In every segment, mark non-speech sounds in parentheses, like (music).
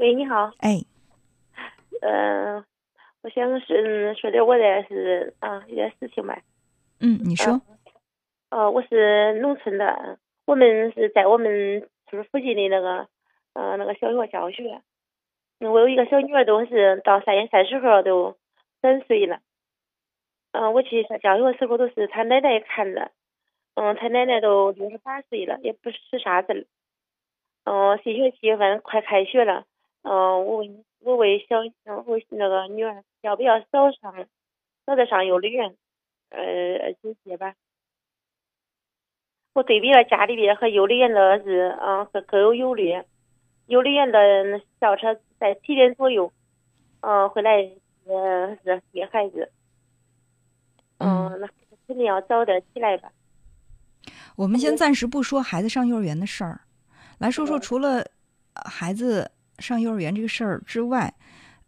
喂，你好。哎，嗯，我想是说点我的是啊一点事情吧。嗯，你说。呃，我是农村的，我们是在我们村附近的那个呃那个小学教学。我有一个小女儿，都是到三月三十号都三岁了。嗯，我去上教学的时候都是他奶奶看着。嗯，他奶奶都六十八岁了，也不是啥子了。嗯，新学期反正快开学了。嗯，我问我问小我那个女儿要不要早上早点上幼儿园？呃，就接吧。我对比了家里边和幼儿园的是，嗯，各各有优劣。幼儿园的校车在七点左右，嗯，回来呃是接孩子。嗯，那肯定要早点起来吧。我们先暂时不说孩子上幼儿园的事儿，来说说除了孩子上幼儿园这个事儿之外，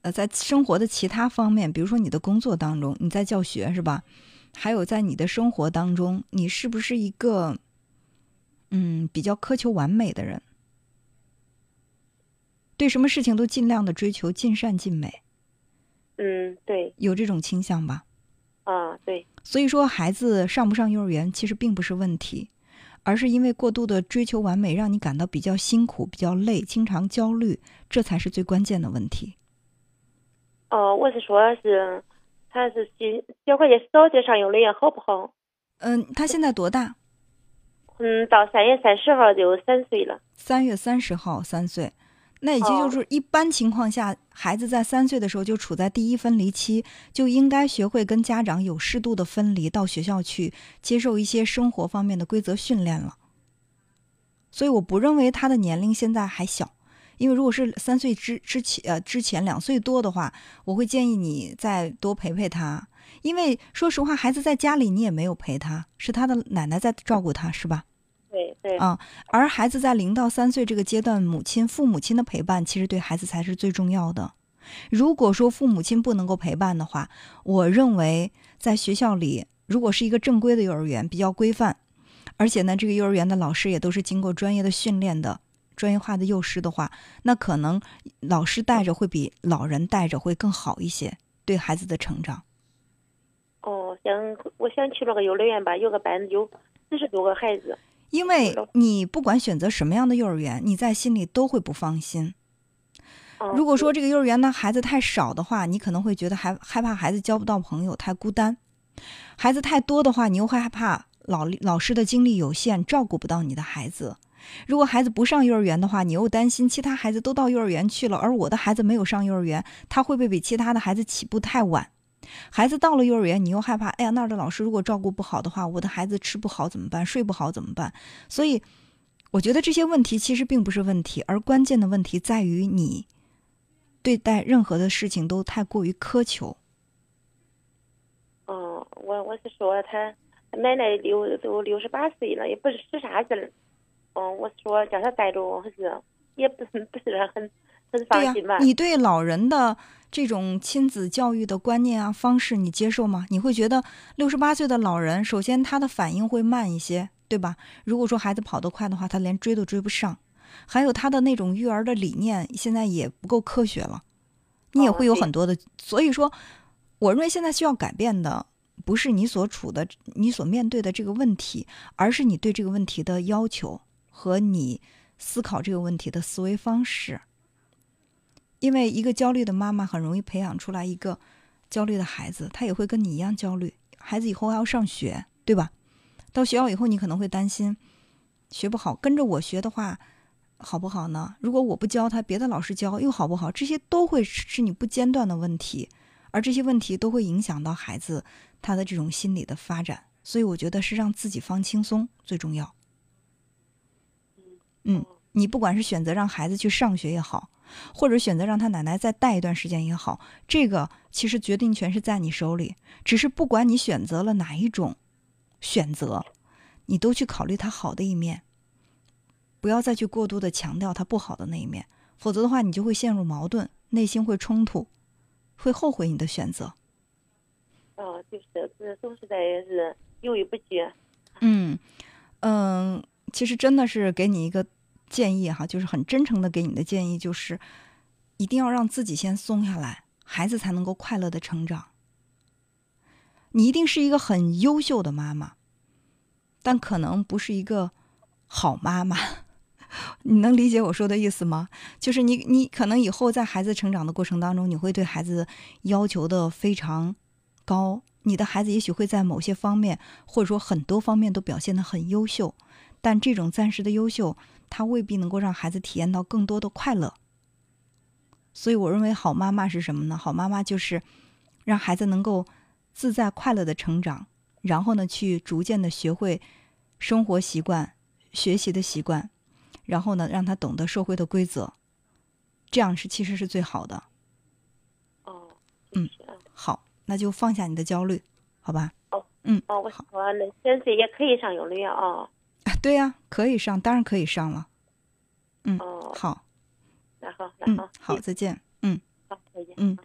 呃，在生活的其他方面，比如说你的工作当中，你在教学是吧？还有在你的生活当中，你是不是一个嗯比较苛求完美的人？对什么事情都尽量的追求尽善尽美？嗯，对，有这种倾向吧？啊，对。所以说，孩子上不上幼儿园其实并不是问题，而是因为过度的追求完美，让你感到比较辛苦、比较累，经常焦虑，这才是最关键的问题。哦，我是说，是他是今小块钱早点上幼儿园好不好？嗯，他现在多大？嗯，到三月三十号就三岁了。三月三十号三岁。那也就是一般情况下，孩子在三岁的时候就处在第一分离期，就应该学会跟家长有适度的分离，到学校去接受一些生活方面的规则训练了。所以我不认为他的年龄现在还小，因为如果是三岁之之前呃之前两岁多的话，我会建议你再多陪陪他，因为说实话，孩子在家里你也没有陪他，是他的奶奶在照顾他，是吧？啊，而孩子在零到三岁这个阶段，母亲、父母亲的陪伴其实对孩子才是最重要的。如果说父母亲不能够陪伴的话，我认为在学校里，如果是一个正规的幼儿园，比较规范，而且呢，这个幼儿园的老师也都是经过专业的训练的、专业化的幼师的话，那可能老师带着会比老人带着会更好一些，对孩子的成长。哦，想我想去那个幼儿园吧，有个班有四十多个孩子。因为你不管选择什么样的幼儿园，你在心里都会不放心。如果说这个幼儿园呢孩子太少的话，你可能会觉得害害怕孩子交不到朋友，太孤单；孩子太多的话，你又会害怕老老师的精力有限，照顾不到你的孩子。如果孩子不上幼儿园的话，你又担心其他孩子都到幼儿园去了，而我的孩子没有上幼儿园，他会不会比其他的孩子起步太晚？孩子到了幼儿园，你又害怕，哎呀，那儿的老师如果照顾不好的话，我的孩子吃不好怎么办？睡不好怎么办？所以，我觉得这些问题其实并不是问题，而关键的问题在于你对待任何的事情都太过于苛求。哦，我我是说他奶奶六都六十八岁了，也不是使啥劲儿。嗯，我说叫他带着，还是也不是 (laughs) 不是很很放心吧？你对老人的。这种亲子教育的观念啊方式，你接受吗？你会觉得六十八岁的老人，首先他的反应会慢一些，对吧？如果说孩子跑得快的话，他连追都追不上。还有他的那种育儿的理念，现在也不够科学了。你也会有很多的，所以说，我认为现在需要改变的，不是你所处的、你所面对的这个问题，而是你对这个问题的要求和你思考这个问题的思维方式。因为一个焦虑的妈妈很容易培养出来一个焦虑的孩子，他也会跟你一样焦虑。孩子以后还要上学，对吧？到学校以后，你可能会担心学不好，跟着我学的话好不好呢？如果我不教他，别的老师教又好不好？这些都会是你不间断的问题，而这些问题都会影响到孩子他的这种心理的发展。所以我觉得是让自己放轻松最重要。嗯，你不管是选择让孩子去上学也好。或者选择让他奶奶再带一段时间也好，这个其实决定权是在你手里。只是不管你选择了哪一种选择，你都去考虑他好的一面，不要再去过度的强调他不好的那一面，否则的话你就会陷入矛盾，内心会冲突，会后悔你的选择。哦，就是是总是在是犹豫不决。嗯嗯，其实真的是给你一个。建议哈，就是很真诚的给你的建议，就是一定要让自己先松下来，孩子才能够快乐的成长。你一定是一个很优秀的妈妈，但可能不是一个好妈妈。(laughs) 你能理解我说的意思吗？就是你，你可能以后在孩子成长的过程当中，你会对孩子要求的非常高。你的孩子也许会在某些方面，或者说很多方面都表现得很优秀，但这种暂时的优秀，他未必能够让孩子体验到更多的快乐。所以，我认为好妈妈是什么呢？好妈妈就是让孩子能够。自在快乐的成长，然后呢，去逐渐的学会生活习惯、学习的习惯，然后呢，让他懂得社会的规则，这样是其实是最好的。哦，嗯，好，那就放下你的焦虑，好吧？哦，嗯，哦，我说那现在也可以上幼儿园啊？对呀，可以上，当然可以上了。嗯，哦，好，那好，那好，好，再见。嗯，好，再见。嗯。